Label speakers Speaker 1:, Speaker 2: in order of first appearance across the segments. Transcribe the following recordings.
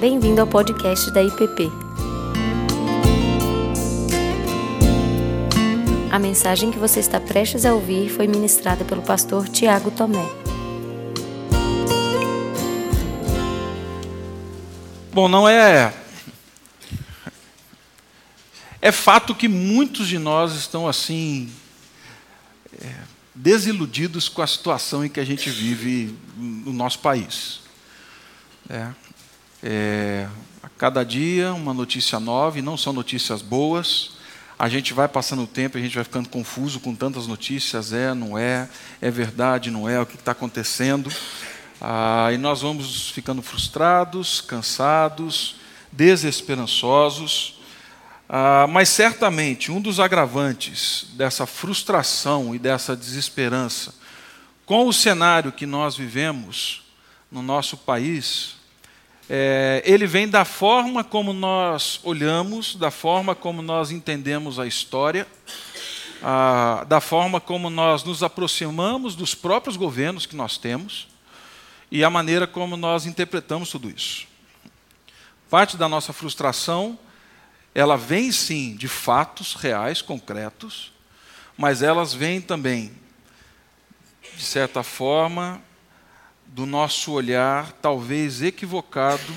Speaker 1: Bem-vindo ao podcast da IPP. A mensagem que você está prestes a ouvir foi ministrada pelo pastor Tiago Tomé.
Speaker 2: Bom, não é. É fato que muitos de nós estão assim. É, desiludidos com a situação em que a gente vive no nosso país. É, é, a cada dia uma notícia nova, e não são notícias boas. A gente vai passando o tempo, a gente vai ficando confuso com tantas notícias, é, não é, é verdade, não é, o que está acontecendo. Ah, e nós vamos ficando frustrados, cansados, desesperançosos. Ah, mas certamente um dos agravantes dessa frustração e dessa desesperança com o cenário que nós vivemos no nosso país é, ele vem da forma como nós olhamos, da forma como nós entendemos a história, a, da forma como nós nos aproximamos dos próprios governos que nós temos e a maneira como nós interpretamos tudo isso. Parte da nossa frustração, ela vem sim de fatos reais, concretos, mas elas vêm também, de certa forma, do nosso olhar, talvez equivocado,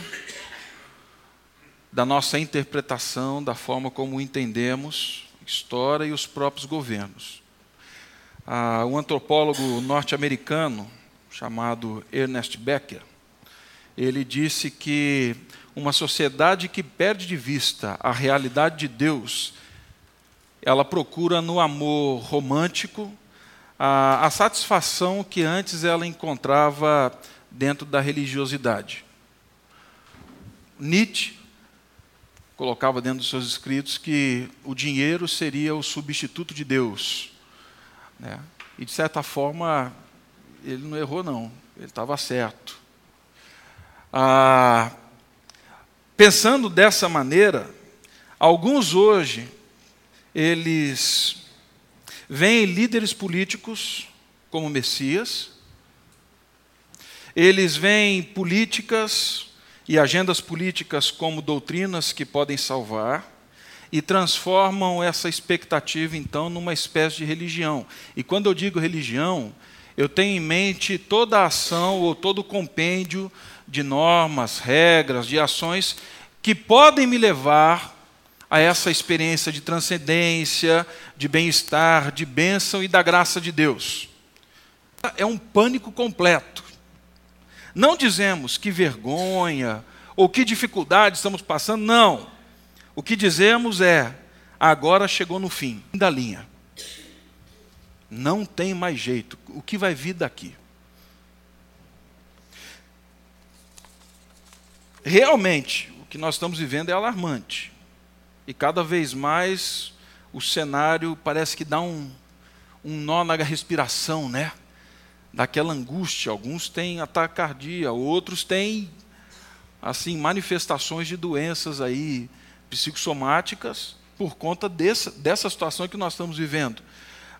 Speaker 2: da nossa interpretação, da forma como entendemos a história e os próprios governos. Ah, um antropólogo norte-americano chamado Ernest Becker, ele disse que uma sociedade que perde de vista a realidade de Deus, ela procura no amor romântico a, a satisfação que antes ela encontrava dentro da religiosidade. Nietzsche colocava dentro dos seus escritos que o dinheiro seria o substituto de Deus. Né? E, de certa forma, ele não errou, não. Ele estava certo. Ah, pensando dessa maneira, alguns hoje, eles Vêm líderes políticos como Messias, eles veem políticas e agendas políticas como doutrinas que podem salvar e transformam essa expectativa então numa espécie de religião. E quando eu digo religião, eu tenho em mente toda a ação ou todo o compêndio de normas, regras, de ações que podem me levar a essa experiência de transcendência, de bem-estar, de bênção e da graça de Deus. É um pânico completo. Não dizemos que vergonha ou que dificuldade estamos passando, não. O que dizemos é: agora chegou no fim da linha. Não tem mais jeito. O que vai vir daqui? Realmente, o que nós estamos vivendo é alarmante. E cada vez mais o cenário parece que dá um, um nó na respiração, né? Daquela angústia. Alguns têm ataque cardíaco, outros têm assim manifestações de doenças aí psicossomáticas por conta dessa, dessa situação que nós estamos vivendo.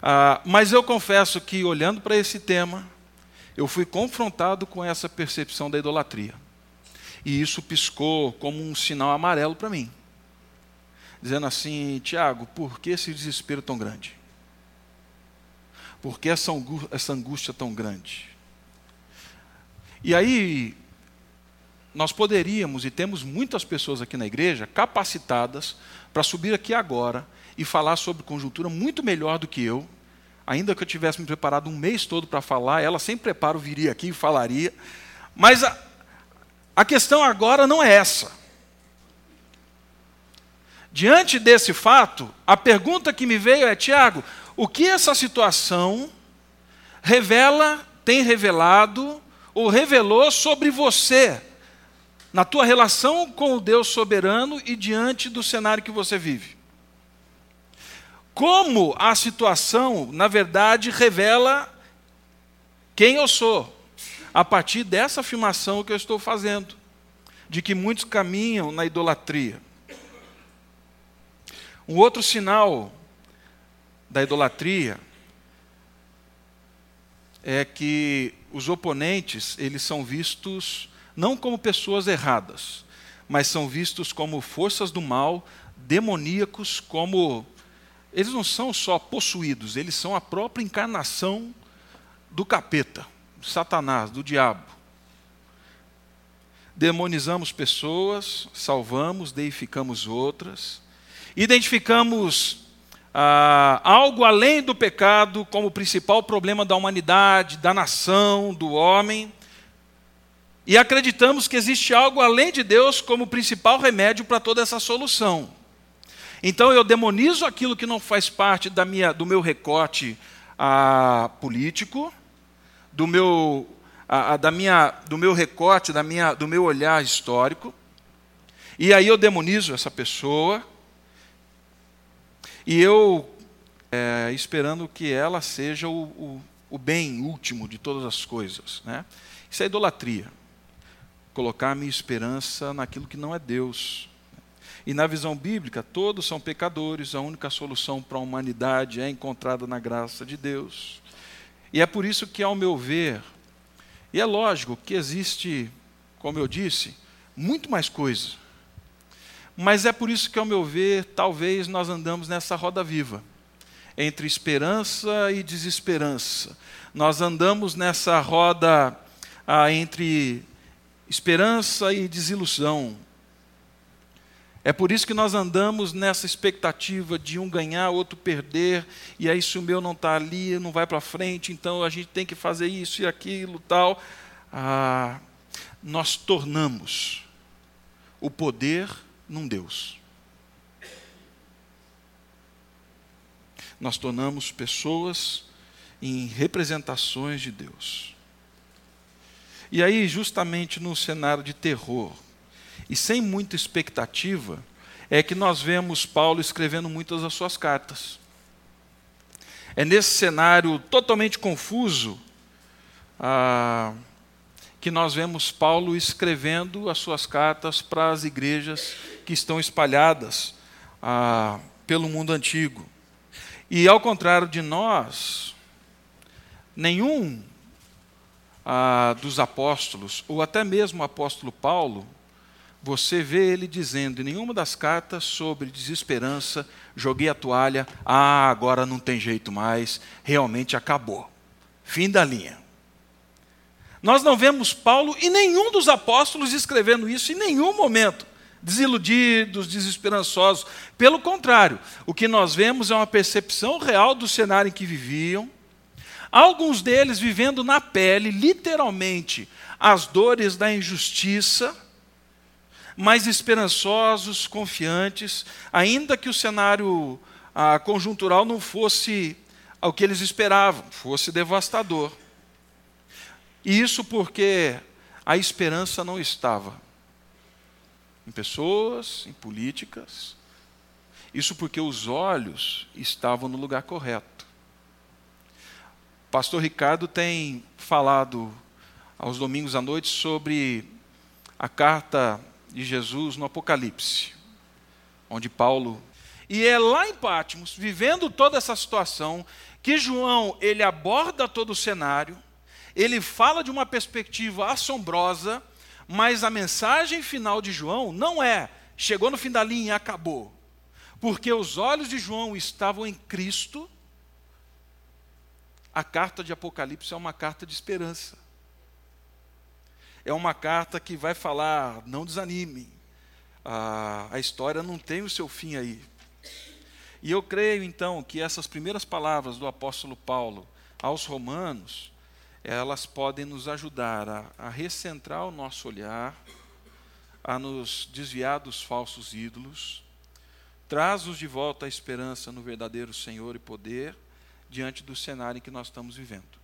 Speaker 2: Ah, mas eu confesso que olhando para esse tema, eu fui confrontado com essa percepção da idolatria. E isso piscou como um sinal amarelo para mim dizendo assim: Tiago, por que esse desespero tão grande? Por que essa angústia tão grande? E aí, nós poderíamos, e temos muitas pessoas aqui na igreja capacitadas para subir aqui agora e falar sobre conjuntura muito melhor do que eu. Ainda que eu tivesse me preparado um mês todo para falar, ela sem preparo viria aqui e falaria. Mas a, a questão agora não é essa. Diante desse fato, a pergunta que me veio é: Tiago, o que essa situação revela, tem revelado ou revelou sobre você, na tua relação com o Deus soberano e diante do cenário que você vive? Como a situação, na verdade, revela quem eu sou, a partir dessa afirmação que eu estou fazendo, de que muitos caminham na idolatria. Um outro sinal da idolatria é que os oponentes, eles são vistos não como pessoas erradas, mas são vistos como forças do mal, demoníacos, como. Eles não são só possuídos, eles são a própria encarnação do capeta, do Satanás, do diabo. Demonizamos pessoas, salvamos, deificamos outras, identificamos ah, algo além do pecado como o principal problema da humanidade, da nação, do homem, e acreditamos que existe algo além de Deus como o principal remédio para toda essa solução. Então eu demonizo aquilo que não faz parte da minha, do meu recorte ah, político, do meu, ah, da minha, do meu recorte, da minha, do meu olhar histórico, e aí eu demonizo essa pessoa, e eu, é, esperando que ela seja o, o, o, bem último de todas as coisas. Né? Isso é idolatria. Colocar a minha esperança naquilo que não é Deus. E na visão bíblica, todos são pecadores, a única solução para a humanidade é encontrada na graça de Deus. E é por isso que, ao meu ver, e é lógico que existe, como eu disse, muito mais coisa mas é por isso que, ao meu ver, talvez nós andamos nessa roda viva, entre esperança e desesperança. Nós andamos nessa roda ah, entre esperança e desilusão. É por isso que nós andamos nessa expectativa de um ganhar, outro perder, e aí se o meu não está ali, não vai para frente, então a gente tem que fazer isso e aquilo, tal. Ah, nós tornamos o poder num Deus. Nós tornamos pessoas em representações de Deus. E aí, justamente no cenário de terror, e sem muita expectativa, é que nós vemos Paulo escrevendo muitas das suas cartas. É nesse cenário totalmente confuso ah, que nós vemos Paulo escrevendo as suas cartas para as igrejas que estão espalhadas ah, pelo mundo antigo. E ao contrário de nós, nenhum ah, dos apóstolos, ou até mesmo o apóstolo Paulo, você vê ele dizendo em nenhuma das cartas sobre desesperança, joguei a toalha, ah, agora não tem jeito mais, realmente acabou. Fim da linha. Nós não vemos Paulo e nenhum dos apóstolos escrevendo isso em nenhum momento desiludidos, desesperançosos. Pelo contrário, o que nós vemos é uma percepção real do cenário em que viviam. Alguns deles vivendo na pele, literalmente, as dores da injustiça, mas esperançosos, confiantes, ainda que o cenário ah, conjuntural não fosse o que eles esperavam, fosse devastador. E isso porque a esperança não estava em pessoas, em políticas. Isso porque os olhos estavam no lugar correto. Pastor Ricardo tem falado aos domingos à noite sobre a carta de Jesus no Apocalipse, onde Paulo e é lá em Pátimos, vivendo toda essa situação, que João ele aborda todo o cenário, ele fala de uma perspectiva assombrosa mas a mensagem final de João não é chegou no fim da linha e acabou. Porque os olhos de João estavam em Cristo. A carta de Apocalipse é uma carta de esperança. É uma carta que vai falar: não desanime, a, a história não tem o seu fim aí. E eu creio então que essas primeiras palavras do apóstolo Paulo aos Romanos elas podem nos ajudar a, a recentrar o nosso olhar, a nos desviar dos falsos ídolos, traz-nos de volta a esperança no verdadeiro Senhor e poder diante do cenário em que nós estamos vivendo.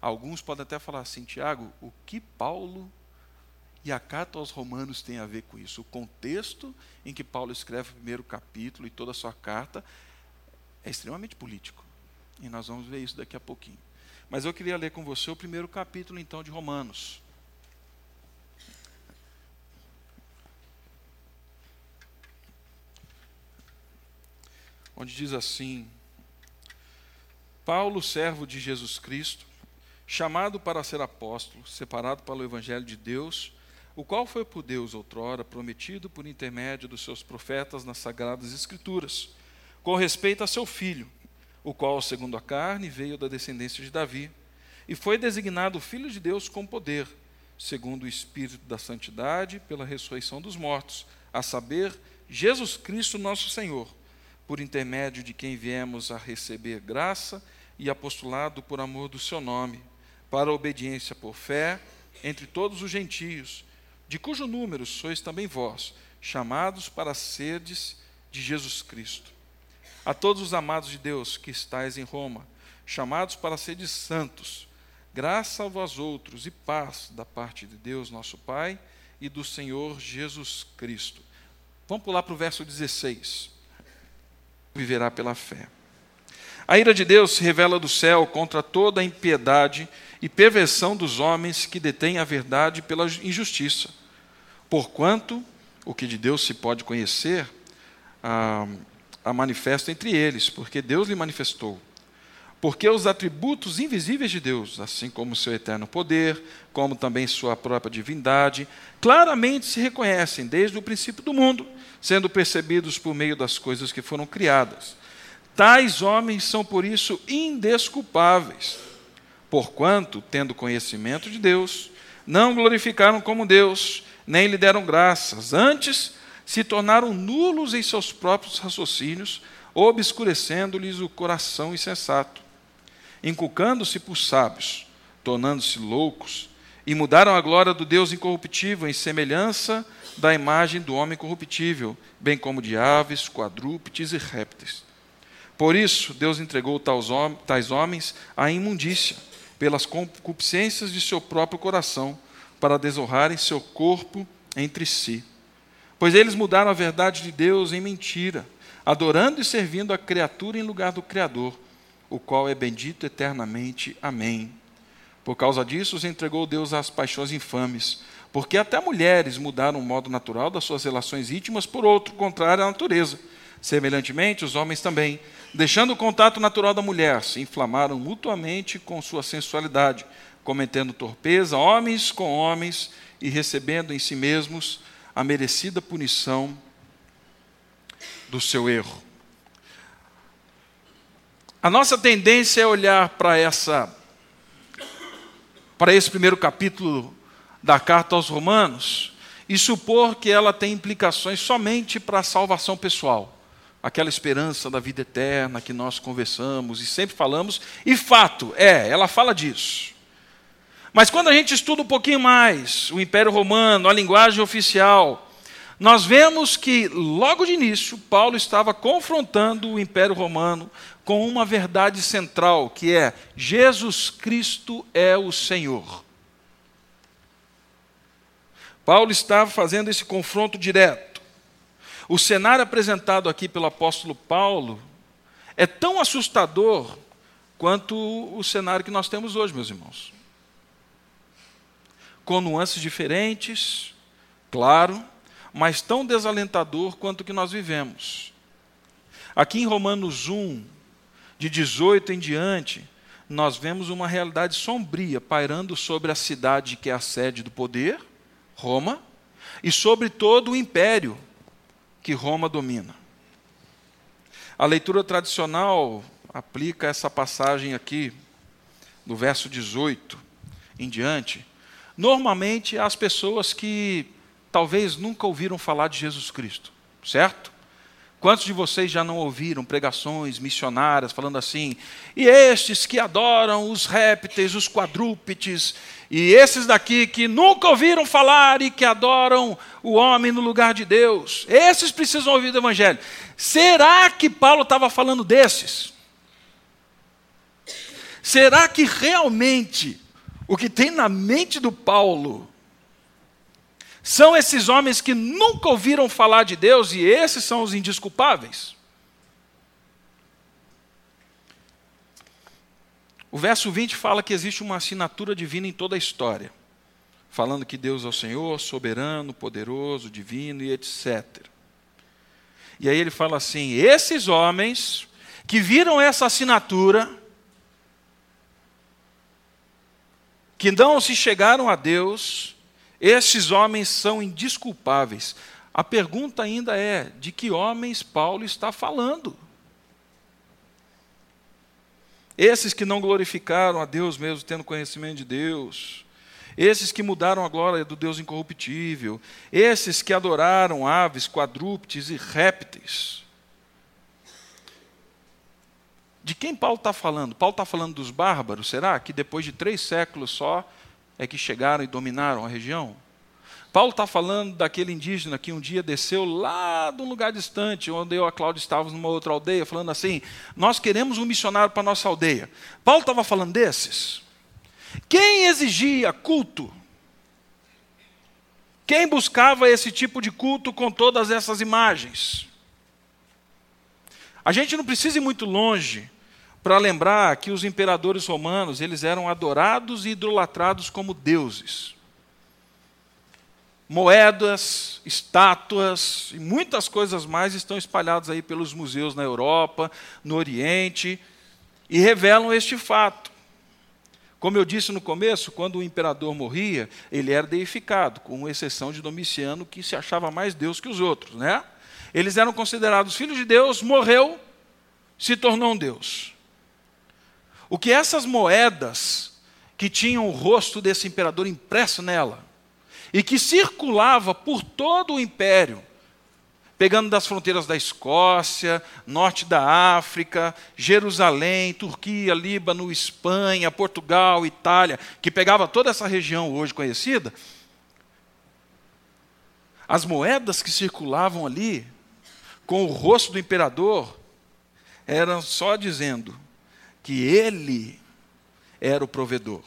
Speaker 2: Alguns podem até falar assim, Tiago, o que Paulo e a carta aos Romanos tem a ver com isso? O contexto em que Paulo escreve o primeiro capítulo e toda a sua carta é extremamente político. E nós vamos ver isso daqui a pouquinho. Mas eu queria ler com você o primeiro capítulo, então, de Romanos. Onde diz assim: Paulo, servo de Jesus Cristo, chamado para ser apóstolo, separado para o Evangelho de Deus, o qual foi por Deus outrora prometido por intermédio dos seus profetas nas sagradas Escrituras, com respeito a seu filho, o qual, segundo a carne, veio da descendência de Davi, e foi designado Filho de Deus com poder, segundo o Espírito da Santidade, pela ressurreição dos mortos, a saber, Jesus Cristo, nosso Senhor, por intermédio de quem viemos a receber graça e apostolado por amor do seu nome, para a obediência por fé entre todos os gentios de cujo número sois também vós, chamados para serdes de Jesus Cristo. A todos os amados de Deus que estáis em Roma, chamados para serdes santos, graça a vós outros e paz da parte de Deus, nosso Pai, e do Senhor Jesus Cristo. Vamos pular para o verso 16. Viverá pela fé. A ira de Deus se revela do céu contra toda a impiedade e perversão dos homens que detêm a verdade pela injustiça. Porquanto o que de Deus se pode conhecer, a, a manifesta entre eles, porque Deus lhe manifestou. Porque os atributos invisíveis de Deus, assim como seu eterno poder, como também sua própria divindade, claramente se reconhecem desde o princípio do mundo, sendo percebidos por meio das coisas que foram criadas. Tais homens são por isso indesculpáveis Porquanto, tendo conhecimento de Deus, não glorificaram como Deus, nem lhe deram graças, antes se tornaram nulos em seus próprios raciocínios, obscurecendo-lhes o coração insensato, inculcando-se por sábios, tornando-se loucos, e mudaram a glória do Deus incorruptível em semelhança da imagem do homem corruptível, bem como de aves, quadrúpedes e répteis. Por isso, Deus entregou tais homens à imundícia pelas concupiscências de seu próprio coração, para desonrarem seu corpo entre si. Pois eles mudaram a verdade de Deus em mentira, adorando e servindo a criatura em lugar do Criador, o qual é bendito eternamente. Amém. Por causa disso, os entregou Deus às paixões infames, porque até mulheres mudaram o modo natural das suas relações íntimas por outro, contrário à natureza. Semelhantemente, os homens também Deixando o contato natural da mulher, se inflamaram mutuamente com sua sensualidade, cometendo torpeza, homens com homens, e recebendo em si mesmos a merecida punição do seu erro. A nossa tendência é olhar para essa para esse primeiro capítulo da carta aos Romanos e supor que ela tem implicações somente para a salvação pessoal aquela esperança da vida eterna que nós conversamos e sempre falamos, e fato, é, ela fala disso. Mas quando a gente estuda um pouquinho mais o Império Romano, a linguagem oficial, nós vemos que, logo de início, Paulo estava confrontando o Império Romano com uma verdade central, que é: Jesus Cristo é o Senhor. Paulo estava fazendo esse confronto direto. O cenário apresentado aqui pelo apóstolo Paulo é tão assustador quanto o cenário que nós temos hoje, meus irmãos. Com nuances diferentes, claro, mas tão desalentador quanto o que nós vivemos. Aqui em Romanos 1, de 18 em diante, nós vemos uma realidade sombria pairando sobre a cidade que é a sede do poder, Roma, e sobre todo o império, que Roma domina. A leitura tradicional aplica essa passagem aqui, do verso 18 em diante, normalmente às pessoas que talvez nunca ouviram falar de Jesus Cristo, certo? Quantos de vocês já não ouviram pregações missionárias falando assim? E estes que adoram os répteis, os quadrúpedes, e esses daqui que nunca ouviram falar e que adoram o homem no lugar de Deus, esses precisam ouvir o Evangelho. Será que Paulo estava falando desses? Será que realmente o que tem na mente do Paulo são esses homens que nunca ouviram falar de Deus e esses são os indisculpáveis? O verso 20 fala que existe uma assinatura divina em toda a história, falando que Deus é o Senhor, soberano, poderoso, divino e etc. E aí ele fala assim: esses homens que viram essa assinatura, que não se chegaram a Deus, Esses homens são indisculpáveis. A pergunta ainda é: de que homens Paulo está falando? Esses que não glorificaram a Deus mesmo tendo conhecimento de Deus, esses que mudaram a glória do Deus incorruptível, esses que adoraram aves, quadrúpedes e répteis. De quem Paulo está falando? Paulo está falando dos bárbaros, será? Que depois de três séculos só é que chegaram e dominaram a região? Paulo está falando daquele indígena que um dia desceu lá de um lugar distante, onde eu e a Cláudia estávamos numa outra aldeia, falando assim: Nós queremos um missionário para nossa aldeia. Paulo estava falando desses. Quem exigia culto? Quem buscava esse tipo de culto com todas essas imagens? A gente não precisa ir muito longe para lembrar que os imperadores romanos, eles eram adorados e idolatrados como deuses moedas, estátuas e muitas coisas mais estão espalhadas aí pelos museus na Europa, no Oriente, e revelam este fato. Como eu disse no começo, quando o imperador morria, ele era deificado, com exceção de Domiciano, que se achava mais Deus que os outros, né? Eles eram considerados filhos de Deus, morreu, se tornou um Deus. O que essas moedas que tinham o rosto desse imperador impresso nela, e que circulava por todo o império, pegando das fronteiras da Escócia, norte da África, Jerusalém, Turquia, Líbano, Espanha, Portugal, Itália, que pegava toda essa região hoje conhecida. As moedas que circulavam ali, com o rosto do imperador, eram só dizendo que ele era o provedor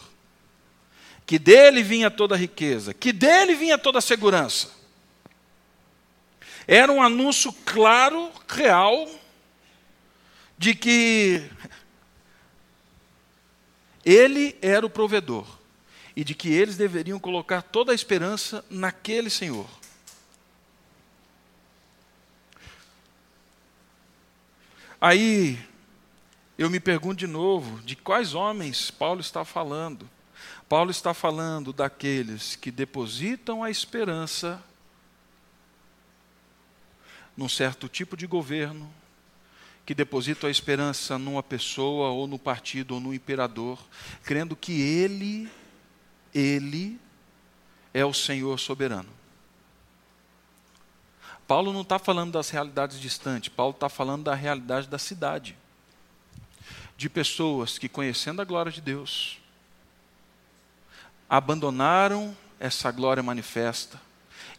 Speaker 2: que dele vinha toda a riqueza, que dele vinha toda a segurança. Era um anúncio claro, real, de que ele era o provedor e de que eles deveriam colocar toda a esperança naquele Senhor. Aí eu me pergunto de novo, de quais homens Paulo está falando? Paulo está falando daqueles que depositam a esperança num certo tipo de governo, que depositam a esperança numa pessoa, ou no partido, ou no imperador, crendo que ele, ele é o Senhor soberano. Paulo não está falando das realidades distantes, Paulo está falando da realidade da cidade. De pessoas que, conhecendo a glória de Deus, abandonaram essa glória manifesta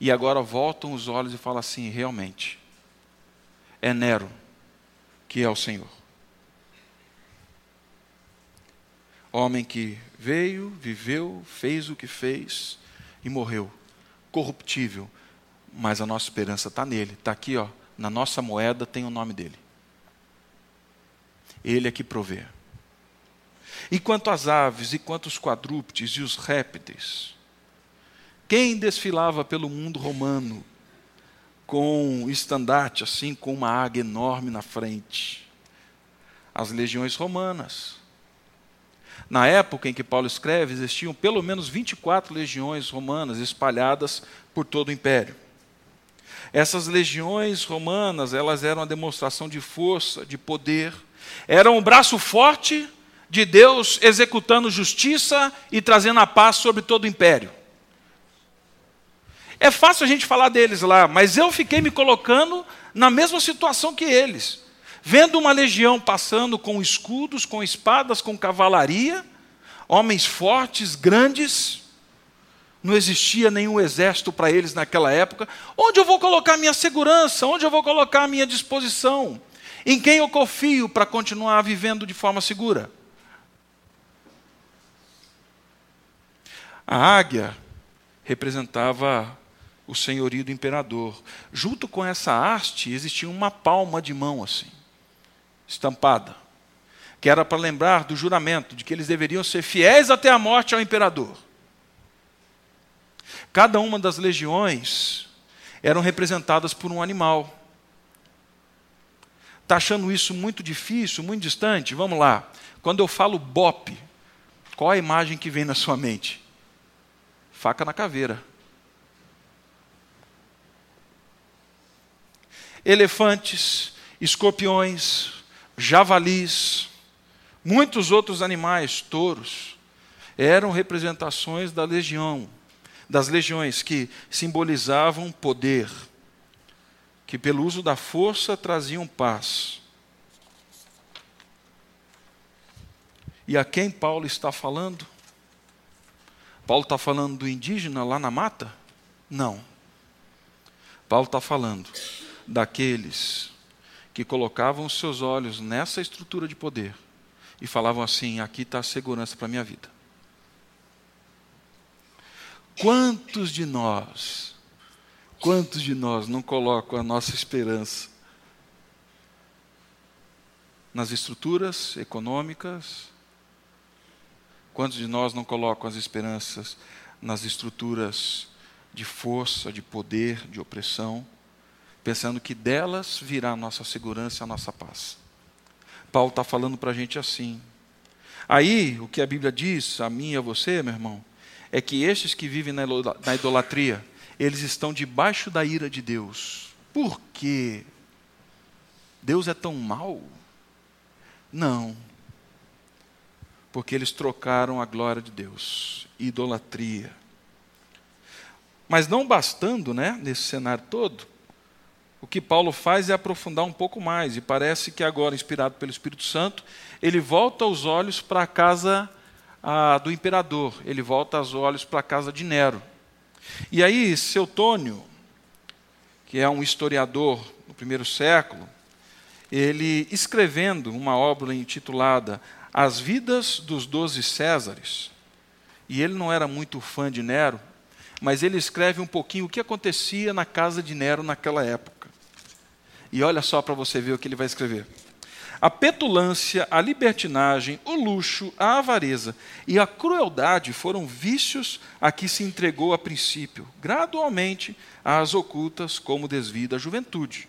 Speaker 2: e agora voltam os olhos e falam assim: realmente, é Nero que é o Senhor. Homem que veio, viveu, fez o que fez e morreu, corruptível, mas a nossa esperança está nele, está aqui, ó, na nossa moeda tem o nome dele. Ele é que provê. E quanto às aves, e quanto os quadrúpedes e os répteis? Quem desfilava pelo mundo romano com estandarte assim, com uma águia enorme na frente? As legiões romanas. Na época em que Paulo escreve, existiam pelo menos 24 legiões romanas espalhadas por todo o império. Essas legiões romanas, elas eram uma demonstração de força, de poder, eram um braço forte de Deus executando justiça e trazendo a paz sobre todo o império. É fácil a gente falar deles lá, mas eu fiquei me colocando na mesma situação que eles. Vendo uma legião passando com escudos, com espadas, com cavalaria, homens fortes, grandes, não existia nenhum exército para eles naquela época. Onde eu vou colocar minha segurança? Onde eu vou colocar minha disposição? Em quem eu confio para continuar vivendo de forma segura? A águia representava o senhorio do imperador. Junto com essa haste existia uma palma de mão assim, estampada, que era para lembrar do juramento de que eles deveriam ser fiéis até a morte ao imperador. Cada uma das legiões eram representadas por um animal. Está achando isso muito difícil, muito distante? Vamos lá. Quando eu falo BOP, qual a imagem que vem na sua mente? Faca na caveira. Elefantes, escorpiões, javalis, muitos outros animais, touros, eram representações da legião, das legiões que simbolizavam poder, que pelo uso da força traziam paz. E a quem Paulo está falando? Paulo está falando do indígena lá na mata? Não. Paulo está falando daqueles que colocavam os seus olhos nessa estrutura de poder e falavam assim: aqui está a segurança para a minha vida. Quantos de nós, quantos de nós não colocam a nossa esperança nas estruturas econômicas? Quantos de nós não colocam as esperanças nas estruturas de força, de poder, de opressão, pensando que delas virá a nossa segurança a nossa paz? Paulo está falando para a gente assim. Aí, o que a Bíblia diz, a mim e a você, meu irmão, é que estes que vivem na idolatria, eles estão debaixo da ira de Deus. Por quê? Deus é tão mau? Não. Porque eles trocaram a glória de Deus, idolatria. Mas não bastando, né, nesse cenário todo, o que Paulo faz é aprofundar um pouco mais, e parece que agora, inspirado pelo Espírito Santo, ele volta os olhos para a casa a, do imperador, ele volta os olhos para a casa de Nero. E aí, Seutônio, que é um historiador do primeiro século, ele escrevendo uma obra intitulada As Vidas dos Doze Césares, e ele não era muito fã de Nero, mas ele escreve um pouquinho o que acontecia na casa de Nero naquela época. E olha só para você ver o que ele vai escrever. A petulância, a libertinagem, o luxo, a avareza e a crueldade foram vícios a que se entregou a princípio, gradualmente às ocultas como desvida a juventude.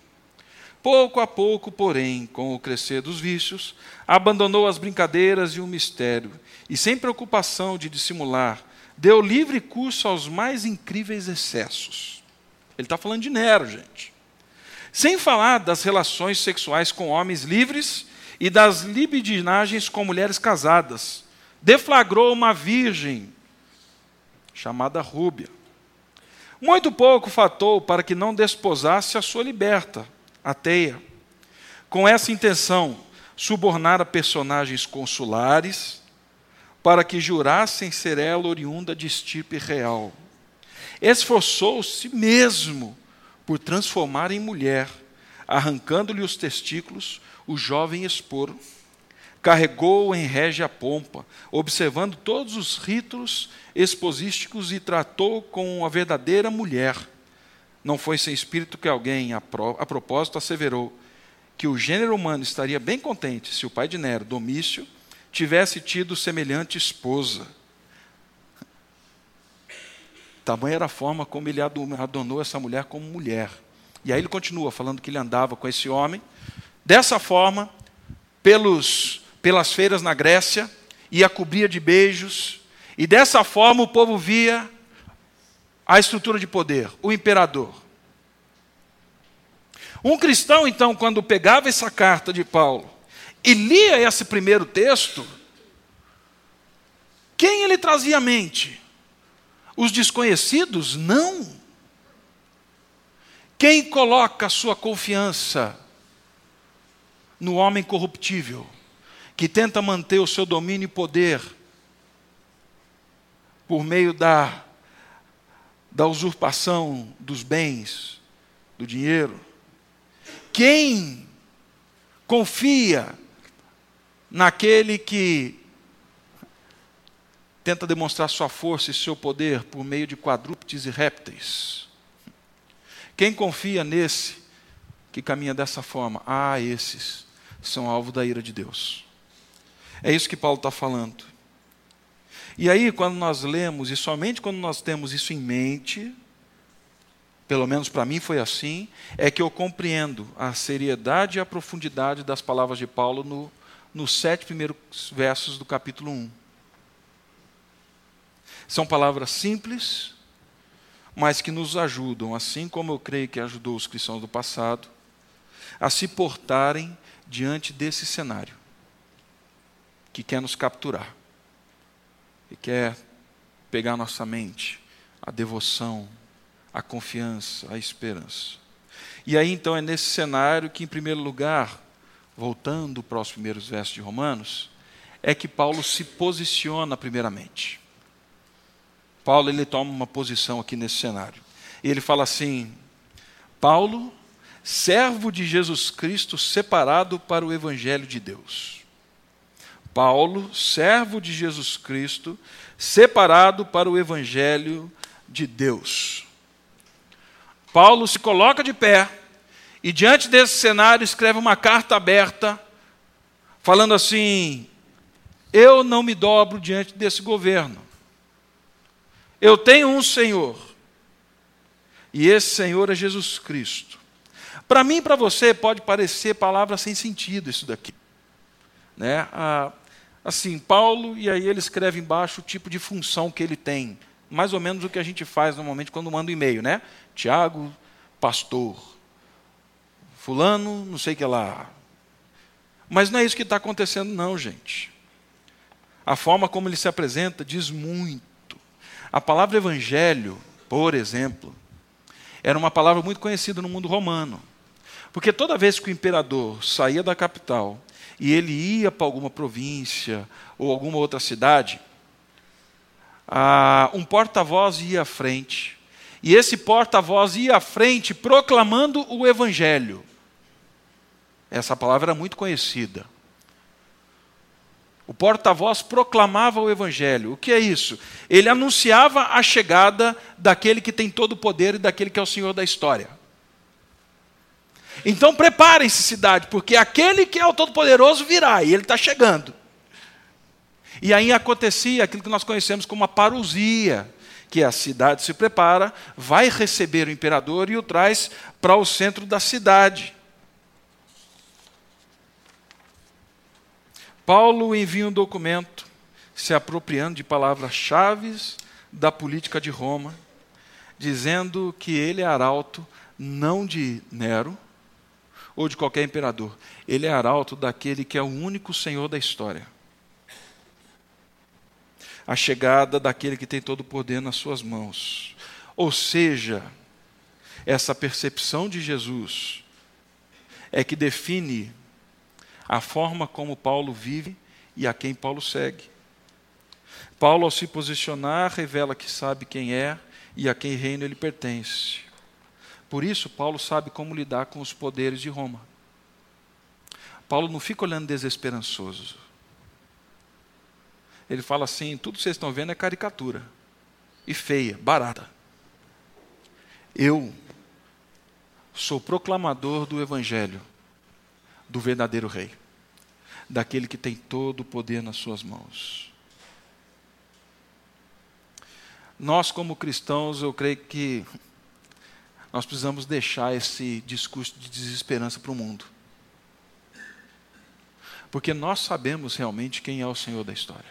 Speaker 2: Pouco a pouco, porém, com o crescer dos vícios, abandonou as brincadeiras e o mistério, e sem preocupação de dissimular, deu livre curso aos mais incríveis excessos. Ele está falando de Nero, gente. Sem falar das relações sexuais com homens livres e das libidinagens com mulheres casadas. Deflagrou uma virgem chamada Rúbia. Muito pouco fatou para que não desposasse a sua liberta, Ateia. Com essa intenção, subornara personagens consulares para que jurassem ser ela oriunda de estirpe real. Esforçou-se mesmo por transformar em mulher, arrancando-lhe os testículos, o jovem expor. Carregou em régia pompa, observando todos os ritos exposísticos e tratou com a verdadeira mulher. Não foi sem espírito que alguém, a, a propósito, asseverou que o gênero humano estaria bem contente se o pai de Nero, Domício, tivesse tido semelhante esposa Tamanha era a forma como ele adonou essa mulher como mulher. E aí ele continua falando que ele andava com esse homem, dessa forma, pelos, pelas feiras na Grécia, e a cobria de beijos, e dessa forma o povo via a estrutura de poder, o imperador. Um cristão, então, quando pegava essa carta de Paulo e lia esse primeiro texto, quem ele trazia à mente? Os desconhecidos, não. Quem coloca sua confiança no homem corruptível, que tenta manter o seu domínio e poder por meio da, da usurpação dos bens, do dinheiro? Quem confia naquele que tenta demonstrar sua força e seu poder por meio de quadrúpedes e répteis. Quem confia nesse que caminha dessa forma? Ah, esses são alvo da ira de Deus. É isso que Paulo está falando. E aí, quando nós lemos, e somente quando nós temos isso em mente, pelo menos para mim foi assim, é que eu compreendo a seriedade e a profundidade das palavras de Paulo no, nos sete primeiros versos do capítulo 1. São palavras simples, mas que nos ajudam, assim como eu creio que ajudou os cristãos do passado, a se portarem diante desse cenário que quer nos capturar, que quer pegar nossa mente, a devoção, a confiança, a esperança. E aí então é nesse cenário que, em primeiro lugar, voltando para os primeiros versos de Romanos, é que Paulo se posiciona primeiramente. Paulo ele toma uma posição aqui nesse cenário. E ele fala assim: Paulo, servo de Jesus Cristo, separado para o evangelho de Deus. Paulo, servo de Jesus Cristo, separado para o evangelho de Deus. Paulo se coloca de pé e diante desse cenário escreve uma carta aberta falando assim: Eu não me dobro diante desse governo. Eu tenho um Senhor. E esse Senhor é Jesus Cristo. Para mim e para você pode parecer palavra sem sentido isso daqui. Né? Ah, assim, Paulo, e aí ele escreve embaixo o tipo de função que ele tem. Mais ou menos o que a gente faz normalmente quando manda um e-mail, né? Tiago, pastor. Fulano, não sei o que lá. Mas não é isso que está acontecendo, não, gente. A forma como ele se apresenta diz muito. A palavra evangelho, por exemplo, era uma palavra muito conhecida no mundo romano. Porque toda vez que o imperador saía da capital e ele ia para alguma província ou alguma outra cidade, um porta-voz ia à frente. E esse porta-voz ia à frente proclamando o evangelho. Essa palavra era muito conhecida. O porta-voz proclamava o evangelho. O que é isso? Ele anunciava a chegada daquele que tem todo o poder e daquele que é o Senhor da história. Então preparem-se, cidade, porque aquele que é o Todo-Poderoso virá e ele está chegando. E aí acontecia aquilo que nós conhecemos como a parousia, que a cidade se prepara, vai receber o imperador e o traz para o centro da cidade. Paulo envia um documento se apropriando de palavras-chave da política de Roma, dizendo que ele é arauto não de Nero ou de qualquer imperador, ele é arauto daquele que é o único senhor da história. A chegada daquele que tem todo o poder nas suas mãos. Ou seja, essa percepção de Jesus é que define a forma como Paulo vive e a quem Paulo segue. Paulo, ao se posicionar, revela que sabe quem é e a quem reino ele pertence. Por isso, Paulo sabe como lidar com os poderes de Roma. Paulo não fica olhando desesperançoso. Ele fala assim: tudo que vocês estão vendo é caricatura. E feia, barata. Eu sou proclamador do Evangelho, do verdadeiro Rei daquele que tem todo o poder nas suas mãos. Nós, como cristãos, eu creio que nós precisamos deixar esse discurso de desesperança para o mundo. Porque nós sabemos realmente quem é o Senhor da história.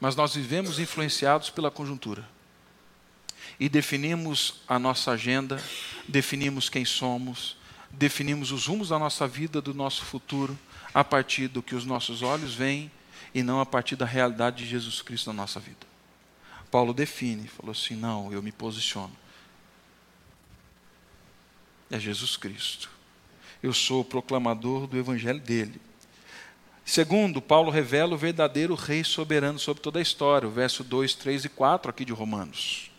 Speaker 2: Mas nós vivemos influenciados pela conjuntura. E definimos a nossa agenda, definimos quem somos, definimos os rumos da nossa vida, do nosso futuro, a partir do que os nossos olhos veem e não a partir da realidade de Jesus Cristo na nossa vida. Paulo define, falou assim: não, eu me posiciono. É Jesus Cristo. Eu sou o proclamador do evangelho dele. Segundo, Paulo revela o verdadeiro rei soberano sobre toda a história, o verso 2, 3 e 4 aqui de Romanos.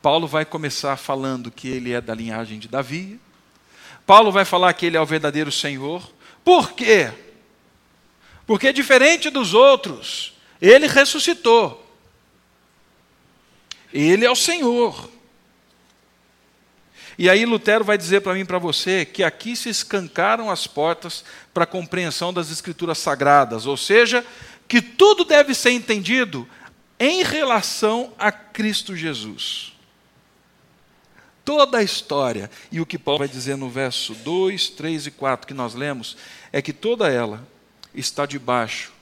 Speaker 2: Paulo vai começar falando que ele é da linhagem de Davi, Paulo vai falar que ele é o verdadeiro Senhor. Por quê? Porque diferente dos outros, ele ressuscitou. Ele é o Senhor. E aí Lutero vai dizer para mim e para você que aqui se escancaram as portas para a compreensão das escrituras sagradas, ou seja, que tudo deve ser entendido em relação a Cristo Jesus toda a história. E o que Paulo vai dizer no verso 2, 3 e 4 que nós lemos é que toda ela está debaixo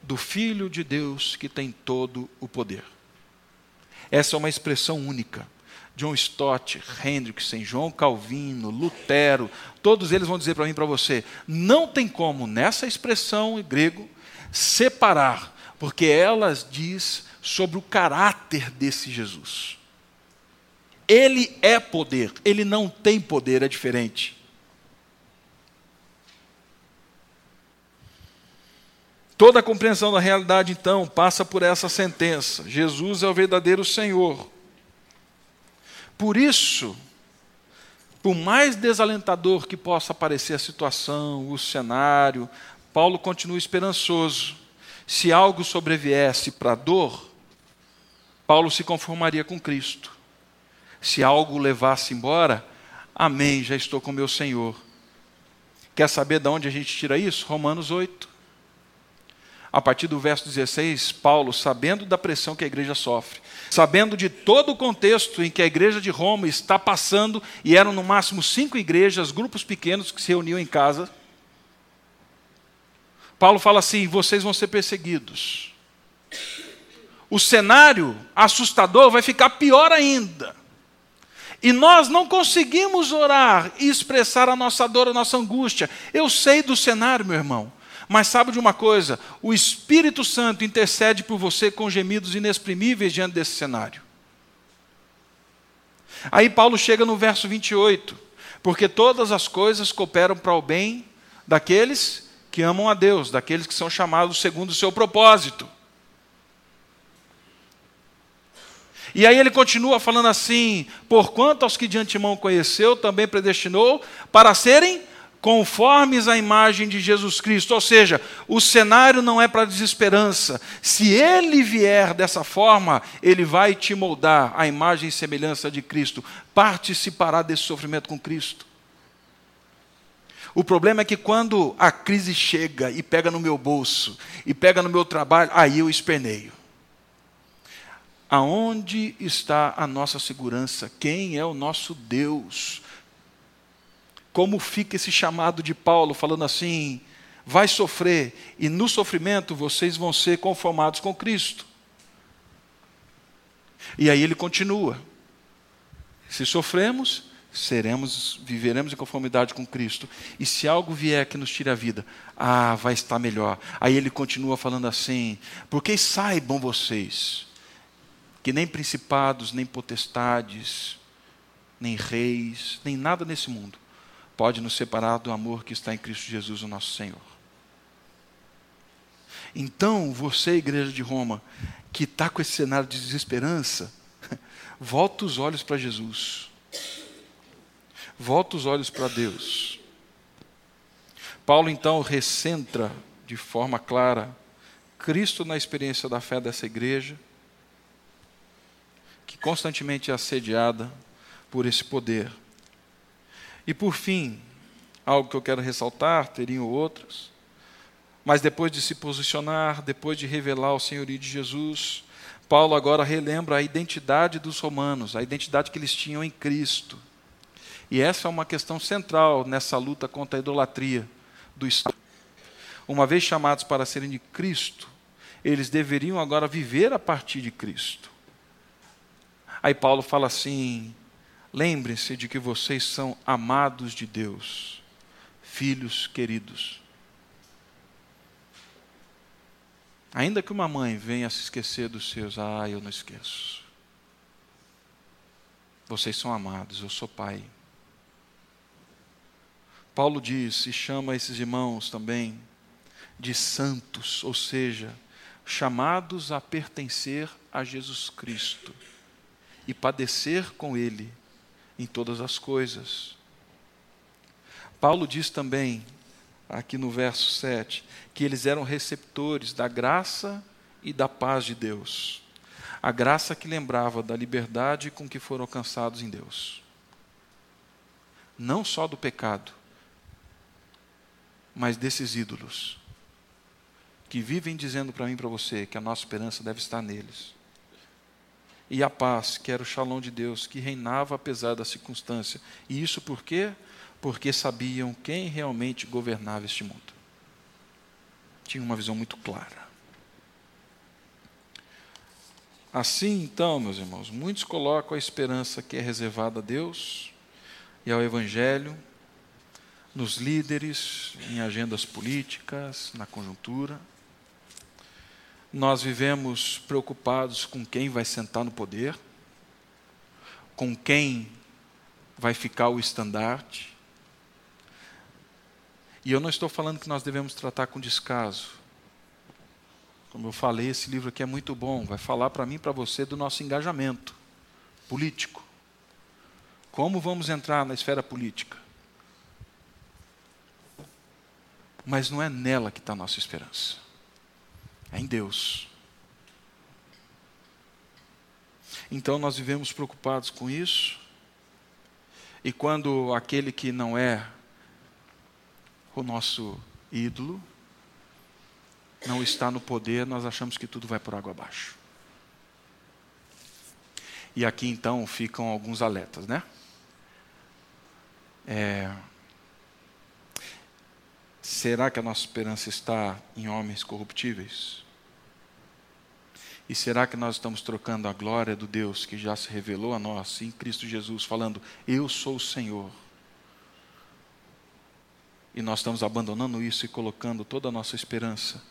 Speaker 2: do Filho de Deus que tem todo o poder. Essa é uma expressão única John Stott, Hendrickson, João Calvino, Lutero, todos eles vão dizer para mim e para você: não tem como, nessa expressão em grego, separar, porque elas diz sobre o caráter desse Jesus. Ele é poder, ele não tem poder, é diferente. Toda a compreensão da realidade, então, passa por essa sentença: Jesus é o verdadeiro Senhor. Por isso, por mais desalentador que possa parecer a situação, o cenário, Paulo continua esperançoso. Se algo sobreviesse para a dor, Paulo se conformaria com Cristo. Se algo levasse embora, amém, já estou com meu Senhor. Quer saber de onde a gente tira isso? Romanos 8. A partir do verso 16, Paulo, sabendo da pressão que a igreja sofre, sabendo de todo o contexto em que a igreja de Roma está passando, e eram no máximo cinco igrejas, grupos pequenos que se reuniam em casa, Paulo fala assim: vocês vão ser perseguidos. O cenário assustador vai ficar pior ainda. E nós não conseguimos orar e expressar a nossa dor, a nossa angústia. Eu sei do cenário, meu irmão. Mas sabe de uma coisa? O Espírito Santo intercede por você com gemidos inexprimíveis diante desse cenário. Aí Paulo chega no verso 28, porque todas as coisas cooperam para o bem daqueles que amam a Deus, daqueles que são chamados segundo o seu propósito. E aí ele continua falando assim: porquanto aos que de antemão conheceu, também predestinou para serem conformes à imagem de Jesus Cristo. Ou seja, o cenário não é para desesperança. Se ele vier dessa forma, ele vai te moldar à imagem e semelhança de Cristo. Participará desse sofrimento com Cristo. O problema é que quando a crise chega e pega no meu bolso, e pega no meu trabalho, aí eu esperneio. Aonde está a nossa segurança? Quem é o nosso Deus? como fica esse chamado de Paulo falando assim: vai sofrer, e no sofrimento vocês vão ser conformados com Cristo. E aí ele continua: se sofremos, seremos, viveremos em conformidade com Cristo. E se algo vier que nos tire a vida, ah, vai estar melhor. Aí ele continua falando assim: porque saibam vocês que nem principados, nem potestades, nem reis, nem nada nesse mundo pode nos separar do amor que está em Cristo Jesus, o nosso Senhor. Então, você, igreja de Roma, que está com esse cenário de desesperança, volta os olhos para Jesus. Volta os olhos para Deus. Paulo então recentra de forma clara Cristo na experiência da fé dessa igreja, constantemente assediada por esse poder e por fim, algo que eu quero ressaltar, teriam outras, mas depois de se posicionar, depois de revelar o senhorio de Jesus, Paulo agora relembra a identidade dos romanos, a identidade que eles tinham em Cristo. E essa é uma questão central nessa luta contra a idolatria do Estado. Uma vez chamados para serem de Cristo, eles deveriam agora viver a partir de Cristo. Aí Paulo fala assim: Lembrem-se de que vocês são amados de Deus, filhos queridos. Ainda que uma mãe venha se esquecer dos seus, ah, eu não esqueço. Vocês são amados, eu sou pai. Paulo diz e chama esses irmãos também de santos, ou seja, chamados a pertencer a Jesus Cristo e padecer com Ele em todas as coisas. Paulo diz também, aqui no verso 7, que eles eram receptores da graça e da paz de Deus. A graça que lembrava da liberdade com que foram alcançados em Deus. Não só do pecado, mas desses ídolos que vivem dizendo para mim e para você que a nossa esperança deve estar neles e a paz, que era o shalom de Deus, que reinava apesar da circunstância. E isso por quê? Porque sabiam quem realmente governava este mundo. Tinham uma visão muito clara. Assim, então, meus irmãos, muitos colocam a esperança que é reservada a Deus e ao Evangelho, nos líderes, em agendas políticas, na conjuntura. Nós vivemos preocupados com quem vai sentar no poder, com quem vai ficar o estandarte. E eu não estou falando que nós devemos tratar com descaso. Como eu falei, esse livro aqui é muito bom, vai falar para mim e para você do nosso engajamento político. Como vamos entrar na esfera política? Mas não é nela que está a nossa esperança, é em Deus. Então nós vivemos preocupados com isso, e quando aquele que não é o nosso ídolo não está no poder, nós achamos que tudo vai por água abaixo. E aqui então ficam alguns alertas, né? É, será que a nossa esperança está em homens corruptíveis? E será que nós estamos trocando a glória do Deus que já se revelou a nós em Cristo Jesus, falando, Eu sou o Senhor? E nós estamos abandonando isso e colocando toda a nossa esperança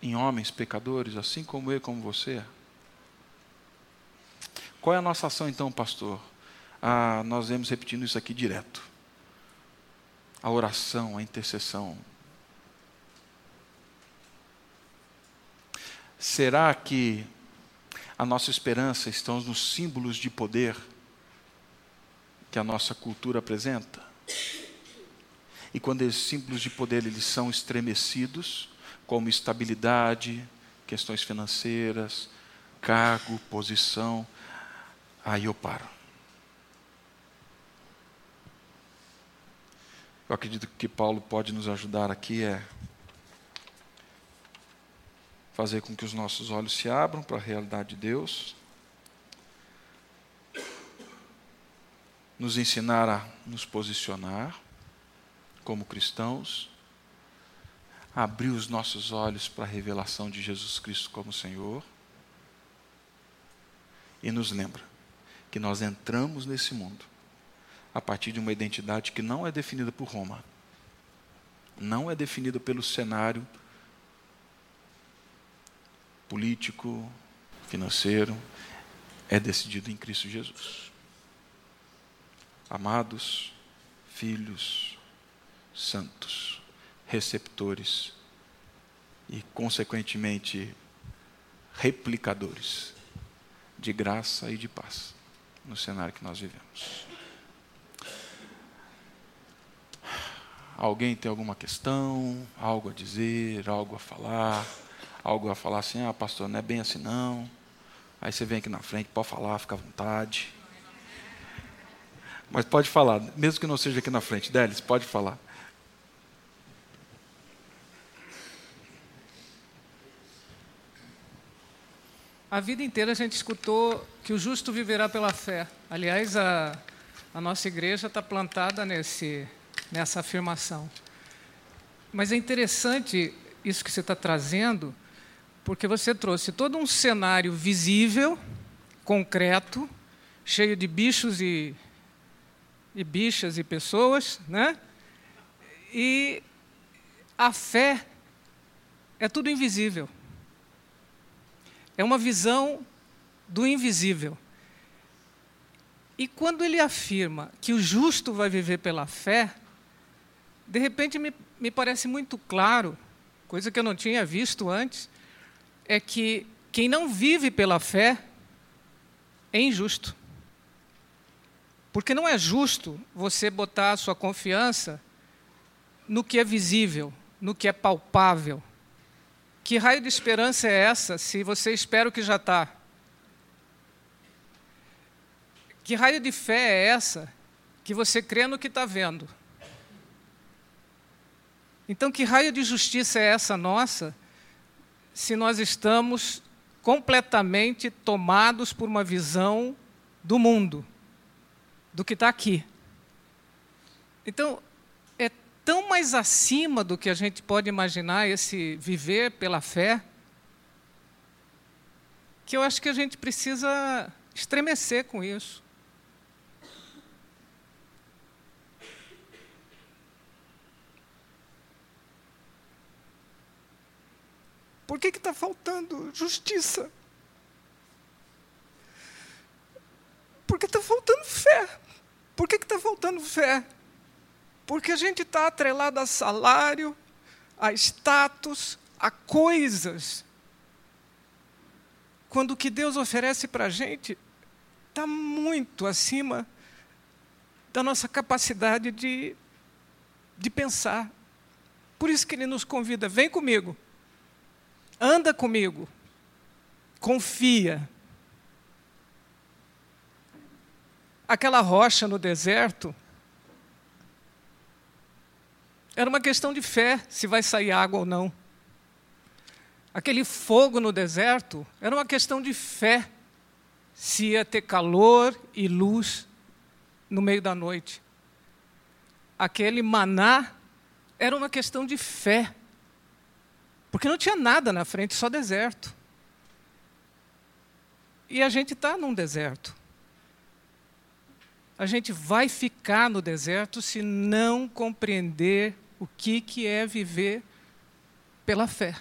Speaker 2: em homens pecadores, assim como eu como você? Qual é a nossa ação então, pastor? Ah, nós vemos repetindo isso aqui direto. A oração, a intercessão. Será que a nossa esperança está nos símbolos de poder que a nossa cultura apresenta? E quando esses símbolos de poder eles são estremecidos, como estabilidade, questões financeiras, cargo, posição, aí eu paro. Eu acredito que Paulo pode nos ajudar aqui é fazer com que os nossos olhos se abram para a realidade de Deus, nos ensinar a nos posicionar, como cristãos, abrir os nossos olhos para a revelação de Jesus Cristo como Senhor. E nos lembra que nós entramos nesse mundo a partir de uma identidade que não é definida por Roma, não é definida pelo cenário político, financeiro, é decidido em Cristo Jesus. Amados filhos, santos, receptores e, consequentemente, replicadores de graça e de paz no cenário que nós vivemos. Alguém tem alguma questão, algo a dizer, algo a falar, algo a falar assim, ah, pastor, não é bem assim não. Aí você vem aqui na frente, pode falar, fica à vontade. Mas pode falar, mesmo que não seja aqui na frente, Délis, pode falar.
Speaker 3: A vida inteira a gente escutou que o justo viverá pela fé. Aliás, a, a nossa igreja está plantada nesse, nessa afirmação. Mas é interessante isso que você está trazendo, porque você trouxe todo um cenário visível, concreto, cheio de bichos e, e bichas e pessoas, né? E a fé é tudo invisível. É uma visão do invisível. E quando ele afirma que o justo vai viver pela fé, de repente me, me parece muito claro, coisa que eu não tinha visto antes, é que quem não vive pela fé é injusto. Porque não é justo você botar a sua confiança no que é visível, no que é palpável, que raio de esperança é essa se você espera o que já está? Que raio de fé é essa que você crê no que está vendo? Então, que raio de justiça é essa nossa se nós estamos completamente tomados por uma visão do mundo, do que está aqui? Então, tão mais acima do que a gente pode imaginar esse viver pela fé. que eu acho que a gente precisa estremecer com isso. Por que está faltando justiça? Porque está faltando fé. Por que está faltando fé? Porque a gente está atrelado a salário, a status, a coisas. Quando o que Deus oferece para a gente está muito acima da nossa capacidade de, de pensar. Por isso que Ele nos convida: vem comigo, anda comigo, confia. Aquela rocha no deserto era uma questão de fé se vai sair água ou não. Aquele fogo no deserto era uma questão de fé se ia ter calor e luz no meio da noite. Aquele maná era uma questão de fé, porque não tinha nada na frente, só deserto. E a gente está num deserto. A gente vai ficar no deserto se não compreender o que, que é viver pela fé.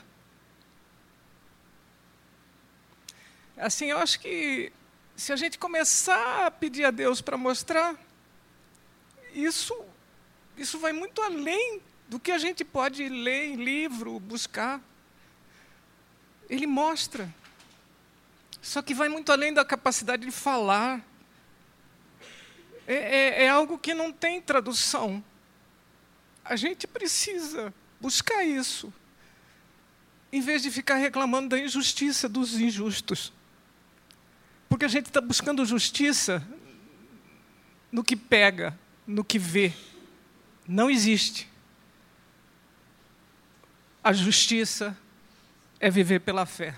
Speaker 3: Assim, eu acho que se a gente começar a pedir a Deus para mostrar, isso, isso vai muito além do que a gente pode ler em livro, buscar. Ele mostra. Só que vai muito além da capacidade de falar. É, é, é algo que não tem tradução. A gente precisa buscar isso, em vez de ficar reclamando da injustiça dos injustos. Porque a gente está buscando justiça no que pega, no que vê. Não existe. A justiça é viver pela fé.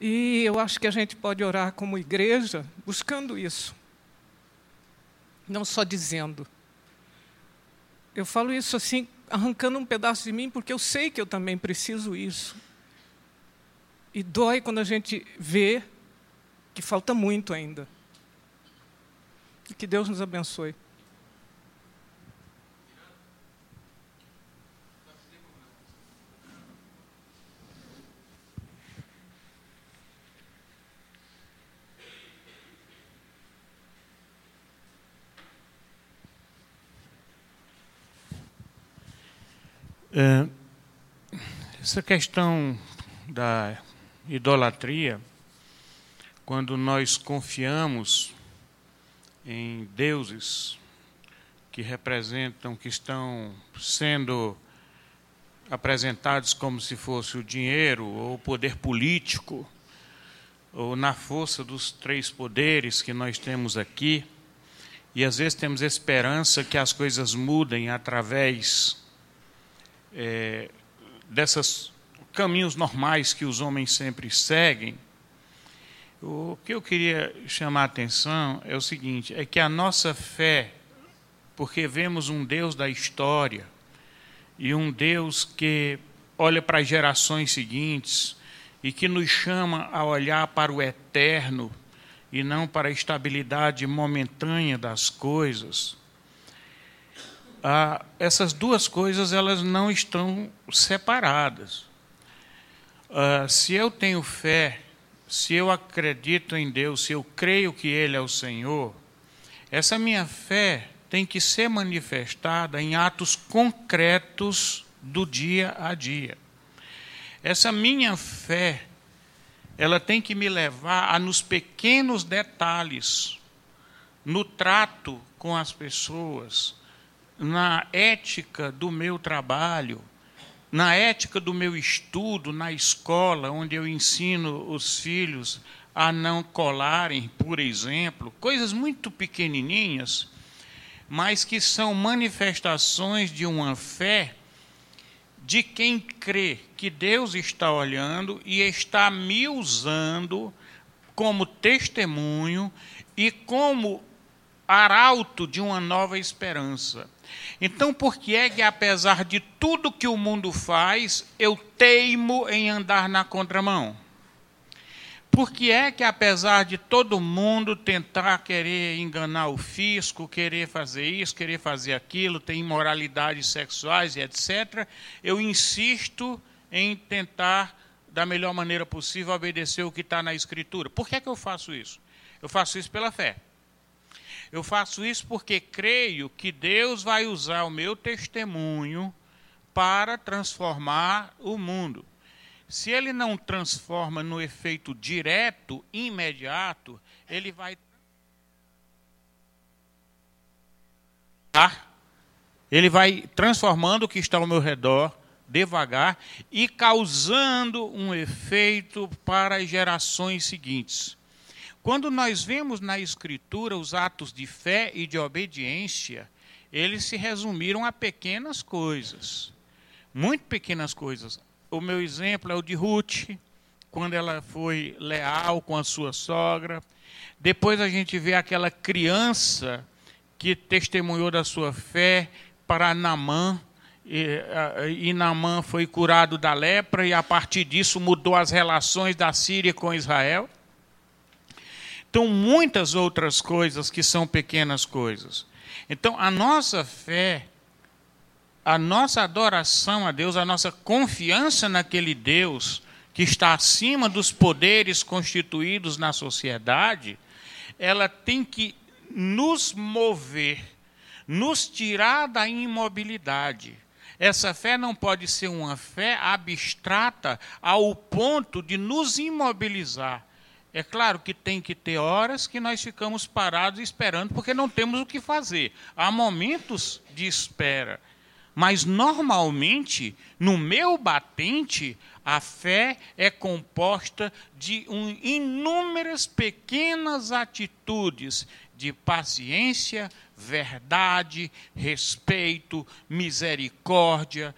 Speaker 3: E eu acho que a gente pode orar como igreja buscando isso. Não só dizendo. Eu falo isso assim, arrancando um pedaço de mim, porque eu sei que eu também preciso isso. E dói quando a gente vê que falta muito ainda. E que Deus nos abençoe.
Speaker 4: É, essa questão da idolatria, quando nós confiamos em deuses que representam, que estão sendo apresentados como se fosse o dinheiro ou o poder político, ou na força dos três poderes que nós temos aqui, e às vezes temos esperança que as coisas mudem através é, desses caminhos normais que os homens sempre seguem, o que eu queria chamar a atenção é o seguinte: é que a nossa fé, porque vemos um Deus da história e um Deus que olha para as gerações seguintes e que nos chama a olhar para o eterno e não para a estabilidade momentânea das coisas ah, essas duas coisas elas não estão separadas. Ah, se eu tenho fé, se eu acredito em Deus, se eu creio que Ele é o Senhor, essa minha fé tem que ser manifestada em atos concretos do dia a dia. Essa minha fé, ela tem que me levar a nos pequenos detalhes, no trato com as pessoas, na ética do meu trabalho, na ética do meu estudo na escola, onde eu ensino os filhos a não colarem, por exemplo, coisas muito pequenininhas, mas que são manifestações de uma fé de quem crê que Deus está olhando e está me usando como testemunho e como arauto de uma nova esperança. Então, por que é que, apesar de tudo que o mundo faz, eu teimo em andar na contramão? Por que é que, apesar de todo mundo tentar querer enganar o fisco, querer fazer isso, querer fazer aquilo, tem imoralidades sexuais e etc., eu insisto em tentar, da melhor maneira possível, obedecer o que está na Escritura? Por que é que eu faço isso? Eu faço isso pela fé. Eu faço isso porque creio que Deus vai usar o meu testemunho para transformar o mundo. Se ele não transforma no efeito direto, imediato, ele vai. Ele vai transformando o que está ao meu redor devagar e causando um efeito para as gerações seguintes. Quando nós vemos na Escritura os atos de fé e de obediência, eles se resumiram a pequenas coisas, muito pequenas coisas o meu exemplo é o de Ruth, quando ela foi leal com a sua sogra. Depois a gente vê aquela criança que testemunhou da sua fé para Namã, e, e Namã foi curado da lepra, e a partir disso mudou as relações da Síria com Israel. Então, muitas outras coisas que são pequenas coisas. Então, a nossa fé a nossa adoração a Deus, a nossa confiança naquele Deus que está acima dos poderes constituídos na sociedade, ela tem que nos mover, nos tirar da imobilidade. Essa fé não pode ser uma fé abstrata ao ponto de nos imobilizar. É claro que tem que ter horas que nós ficamos parados esperando porque não temos o que fazer. Há momentos de espera. Mas normalmente, no meu batente, a fé é composta de um, inúmeras pequenas atitudes de paciência, verdade, respeito, misericórdia.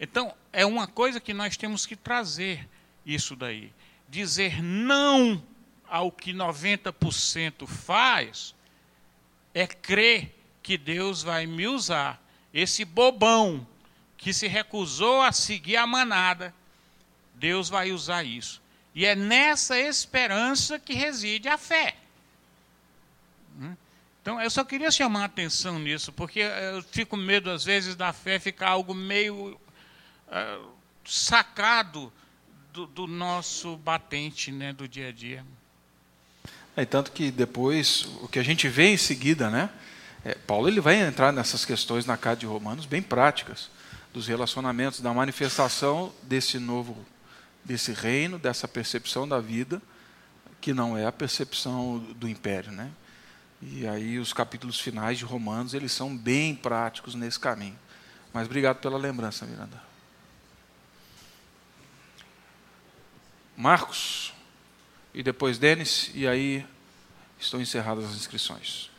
Speaker 4: Então, é uma coisa que nós temos que trazer isso daí. Dizer não ao que 90% faz é crer que Deus vai me usar esse bobão que se recusou a seguir a manada, Deus vai usar isso. E é nessa esperança que reside a fé. Hum? Então, eu só queria chamar a atenção nisso, porque eu fico medo, às vezes, da fé ficar algo meio uh, sacado do, do, nosso batente né, do dia a dia.
Speaker 2: É, tanto que depois, o que a gente vê em seguida, né? É, Paulo ele vai entrar nessas questões na carta de Romanos bem práticas dos relacionamentos, da manifestação desse novo, desse reino, dessa percepção da vida que não é a percepção do império, né? E aí os capítulos finais de Romanos eles são bem práticos nesse caminho. Mas obrigado pela lembrança, Miranda. Marcos e depois Denis e aí estão encerradas as inscrições.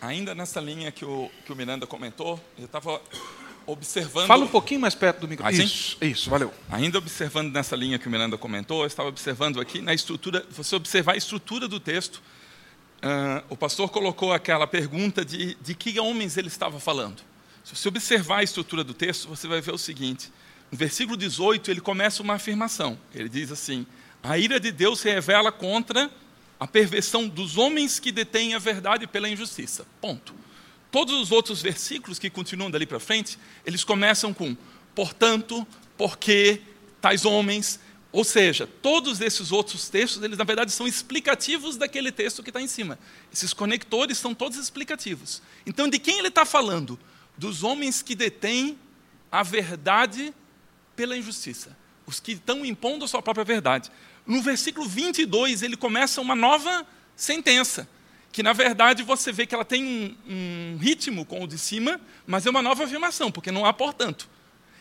Speaker 5: ainda nessa linha que o, que o Miranda comentou, eu estava observando.
Speaker 2: Fala um pouquinho mais perto do microfone.
Speaker 5: Isso,
Speaker 2: isso, valeu.
Speaker 5: Ainda observando nessa linha que o Miranda comentou, eu estava observando aqui na estrutura, você observar a estrutura do texto, uh, o pastor colocou aquela pergunta de, de que homens ele estava falando. Se você observar a estrutura do texto, você vai ver o seguinte: no versículo 18, ele começa uma afirmação. Ele diz assim: A ira de Deus se revela contra a perversão dos homens que detêm a verdade pela injustiça. Ponto. Todos os outros versículos que continuam dali para frente, eles começam com portanto, porque tais homens, ou seja, todos esses outros textos, eles na verdade são explicativos daquele texto que está em cima. Esses conectores são todos explicativos. Então, de quem ele está falando? Dos homens que detêm a verdade pela injustiça. Os que estão impondo a sua própria verdade no versículo 22, ele começa uma nova sentença, que na verdade você vê que ela tem um, um ritmo com o de cima, mas é uma nova afirmação, porque não há portanto.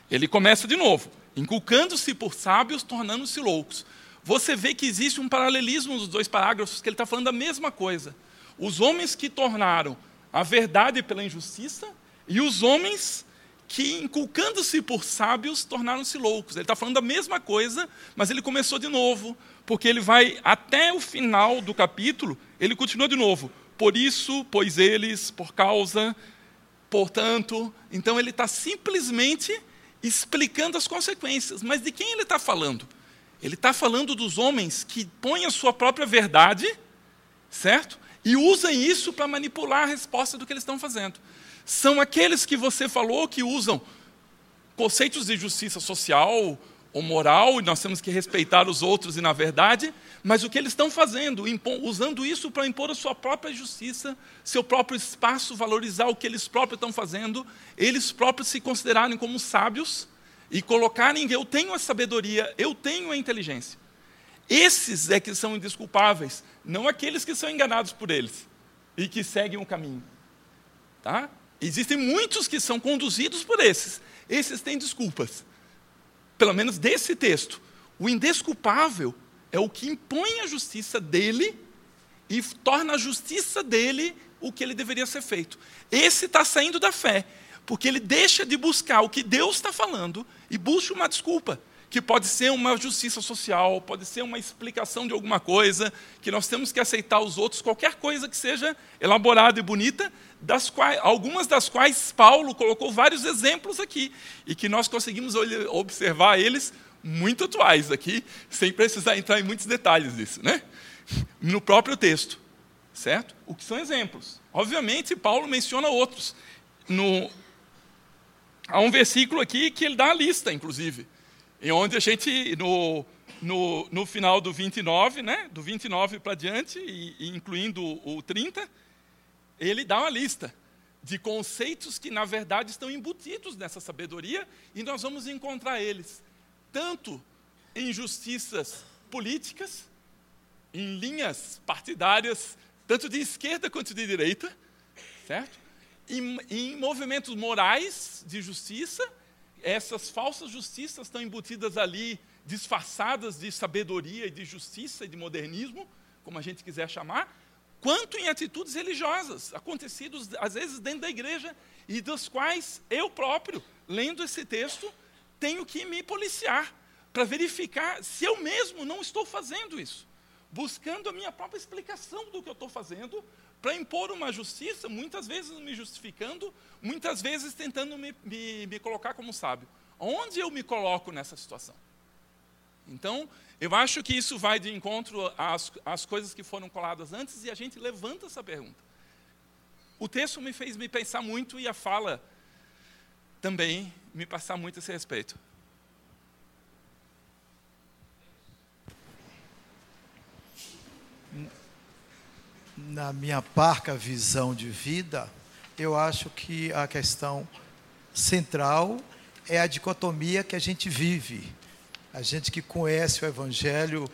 Speaker 5: Ele começa de novo, inculcando-se por sábios, tornando-se loucos. Você vê que existe um paralelismo nos dois parágrafos, que ele está falando a mesma coisa. Os homens que tornaram a verdade pela injustiça e os homens que, inculcando-se por sábios, tornaram-se loucos. Ele está falando a mesma coisa, mas ele começou de novo, porque ele vai até o final do capítulo, ele continua de novo. por isso, pois eles, por causa, portanto. Então ele está simplesmente explicando as consequências. Mas de quem ele está falando? Ele está falando dos homens que põem a sua própria verdade, certo? E usam isso para manipular a resposta do que eles estão fazendo. São aqueles que você falou que usam conceitos de justiça social ou moral, e nós temos que respeitar os outros e na verdade, mas o que eles estão fazendo, usando isso para impor a sua própria justiça, seu próprio espaço, valorizar o que eles próprios estão fazendo, eles próprios se considerarem como sábios e colocarem eu tenho a sabedoria, eu tenho a inteligência. Esses é que são indesculpáveis, não aqueles que são enganados por eles e que seguem o caminho. Tá? Existem muitos que são conduzidos por esses. Esses têm desculpas. Pelo menos desse texto. O indesculpável é o que impõe a justiça dele e torna a justiça dele o que ele deveria ser feito. Esse está saindo da fé, porque ele deixa de buscar o que Deus está falando e busca uma desculpa, que pode ser uma justiça social, pode ser uma explicação de alguma coisa, que nós temos que aceitar os outros, qualquer coisa que seja elaborada e bonita, das quais, algumas das quais Paulo colocou vários exemplos aqui, e que nós conseguimos observar eles muito atuais aqui, sem precisar entrar em muitos detalhes disso, né? No próprio texto, certo? O que são exemplos? Obviamente, Paulo menciona outros. No, há um versículo aqui que ele dá a lista, inclusive, em onde a gente, no, no, no final do 29, né, do 29 para diante, e, e incluindo o 30, ele dá uma lista de conceitos que, na verdade, estão embutidos nessa sabedoria, e nós vamos encontrar eles tanto em justiças políticas, em linhas partidárias, tanto de esquerda quanto de direita, certo? Em, em movimentos morais de justiça, essas falsas justiças estão embutidas ali, disfarçadas de sabedoria e de justiça e de modernismo, como a gente quiser chamar, quanto em atitudes religiosas, acontecidas às vezes dentro da igreja, e das quais eu próprio, lendo esse texto, tenho que me policiar para verificar se eu mesmo não estou fazendo isso, buscando a minha própria explicação do que eu estou fazendo, para impor uma justiça, muitas vezes me justificando, muitas vezes tentando me, me, me colocar como sábio. Onde eu me coloco nessa situação? Então, eu acho que isso vai de encontro às, às coisas que foram coladas antes e a gente levanta essa pergunta. O texto me fez me pensar muito e a fala também me passar muito esse respeito.
Speaker 6: Na minha parca visão de vida, eu acho que a questão central é a dicotomia que a gente vive. A gente que conhece o Evangelho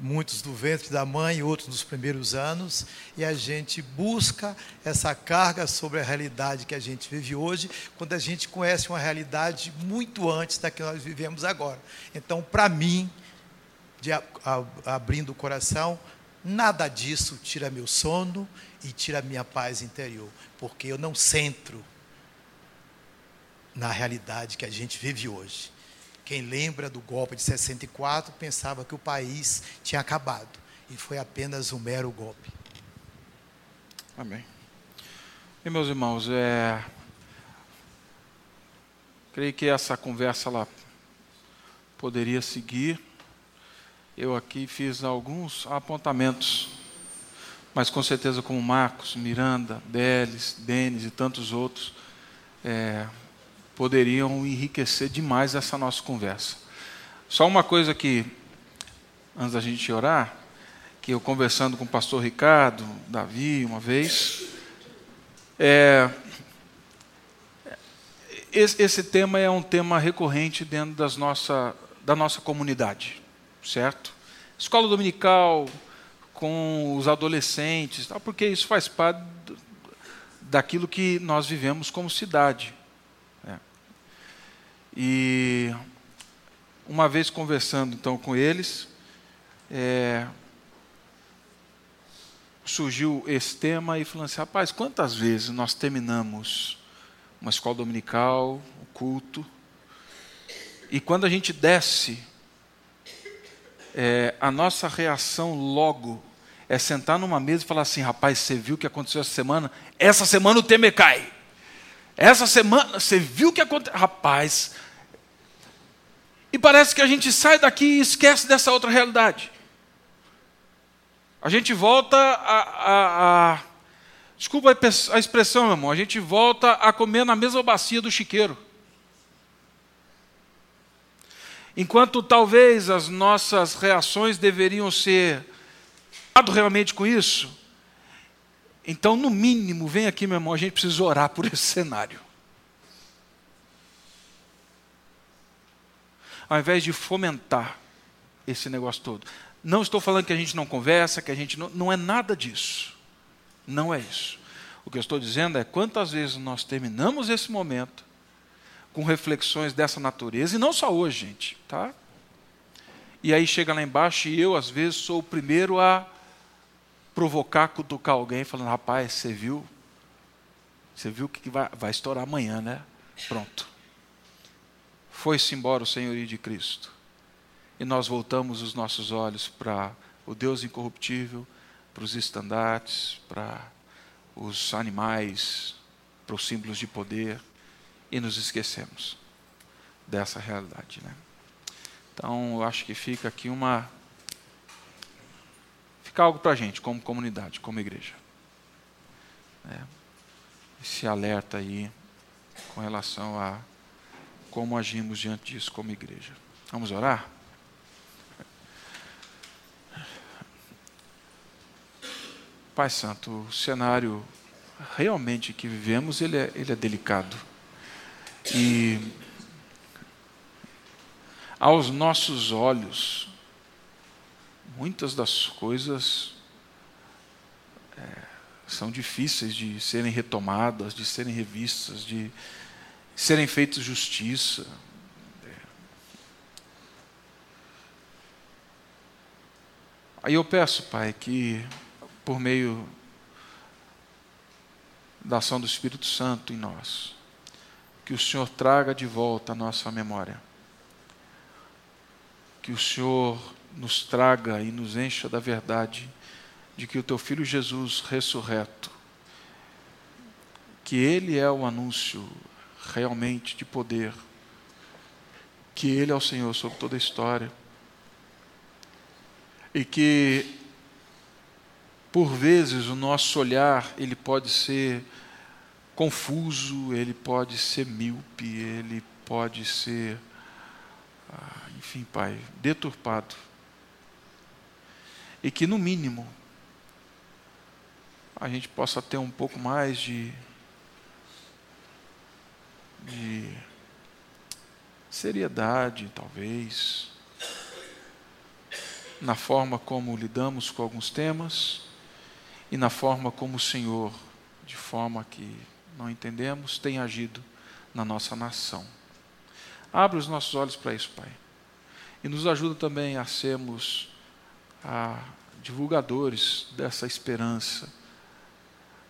Speaker 6: muitos do ventre da mãe, outros nos primeiros anos, e a gente busca essa carga sobre a realidade que a gente vive hoje, quando a gente conhece uma realidade muito antes da que nós vivemos agora. Então, para mim, de, a, abrindo o coração, nada disso tira meu sono e tira minha paz interior, porque eu não centro na realidade que a gente vive hoje. Quem lembra do golpe de 64 pensava que o país tinha acabado. E foi apenas um mero golpe.
Speaker 2: Amém. E meus irmãos, é... creio que essa conversa lá poderia seguir. Eu aqui fiz alguns apontamentos, mas com certeza como Marcos, Miranda, Beles, Denis e tantos outros, é, poderiam enriquecer demais essa nossa conversa. Só uma coisa que, antes da gente orar, que eu conversando com o pastor Ricardo, Davi, uma vez, é, esse, esse, tema é um tema recorrente dentro das nossa, da nossa comunidade, certo? Escola dominical, com os adolescentes, porque isso faz parte daquilo que nós vivemos como cidade. E uma vez conversando então com eles, é, surgiu esse tema e falando assim, rapaz, quantas vezes nós terminamos uma escola dominical, o um culto, e quando a gente desce, é, a nossa reação logo é sentar numa mesa e falar assim: rapaz, você viu o que aconteceu essa semana? Essa semana o Temer cai. Essa semana, você viu o que aconteceu? Rapaz. E parece que a gente sai daqui e esquece dessa outra realidade. A gente volta a. a, a desculpa a expressão, meu irmão. A gente volta a comer na mesma bacia do chiqueiro. Enquanto talvez as nossas reações deveriam ser realmente com isso, então, no mínimo, vem aqui, meu irmão, a gente precisa orar por esse cenário. Ao invés de fomentar esse negócio todo. Não estou falando que a gente não conversa, que a gente não. Não é nada disso. Não é isso. O que eu estou dizendo é quantas vezes nós terminamos esse momento com reflexões dessa natureza, e não só hoje, gente, tá? E aí chega lá embaixo e eu, às vezes, sou o primeiro a provocar, cutucar alguém, falando: rapaz, você viu? Você viu que vai, vai estourar amanhã, né? Pronto. Foi-se embora o senhorio de Cristo. E nós voltamos os nossos olhos para o Deus incorruptível, para os estandartes, para os animais, para os símbolos de poder e nos esquecemos dessa realidade. Né? Então, eu acho que fica aqui uma. Fica algo para a gente, como comunidade, como igreja. É, esse alerta aí com relação a como agimos diante disso como igreja. Vamos orar? Pai Santo, o cenário realmente que vivemos ele é, ele é delicado. E aos nossos olhos, muitas das coisas é, são difíceis de serem retomadas, de serem revistas, de serem feitas justiça. Aí eu peço, Pai, que por meio da ação do Espírito Santo em nós, que o Senhor traga de volta a nossa memória. Que o Senhor nos traga e nos encha da verdade de que o teu filho Jesus ressurreto, que ele é o anúncio realmente de poder, que ele é o Senhor sobre toda a história. E que por vezes o nosso olhar ele pode ser confuso, ele pode ser míope, ele pode ser, ah, enfim, Pai, deturpado. E que, no mínimo, a gente possa ter um pouco mais de, de seriedade, talvez, na forma como lidamos com alguns temas e na forma como o Senhor, de forma que não entendemos, tem agido na nossa nação. Abre os nossos olhos para isso, Pai. E nos ajuda também a sermos a, divulgadores dessa esperança,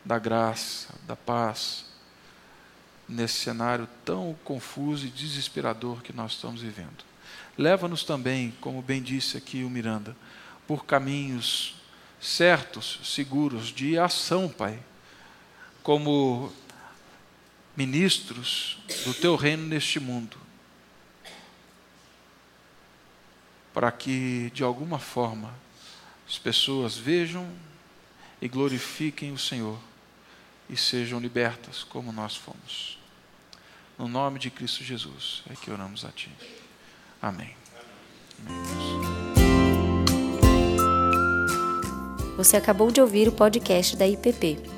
Speaker 2: da graça, da paz, nesse cenário tão confuso e desesperador que nós estamos vivendo. Leva-nos também, como bem disse aqui o Miranda, por caminhos certos, seguros de ação, Pai. Como ministros do teu reino neste mundo, para que de alguma forma as pessoas vejam e glorifiquem o Senhor e sejam libertas como nós fomos. No nome de Cristo Jesus é que oramos a Ti. Amém.
Speaker 1: Você acabou de ouvir o podcast da IPP.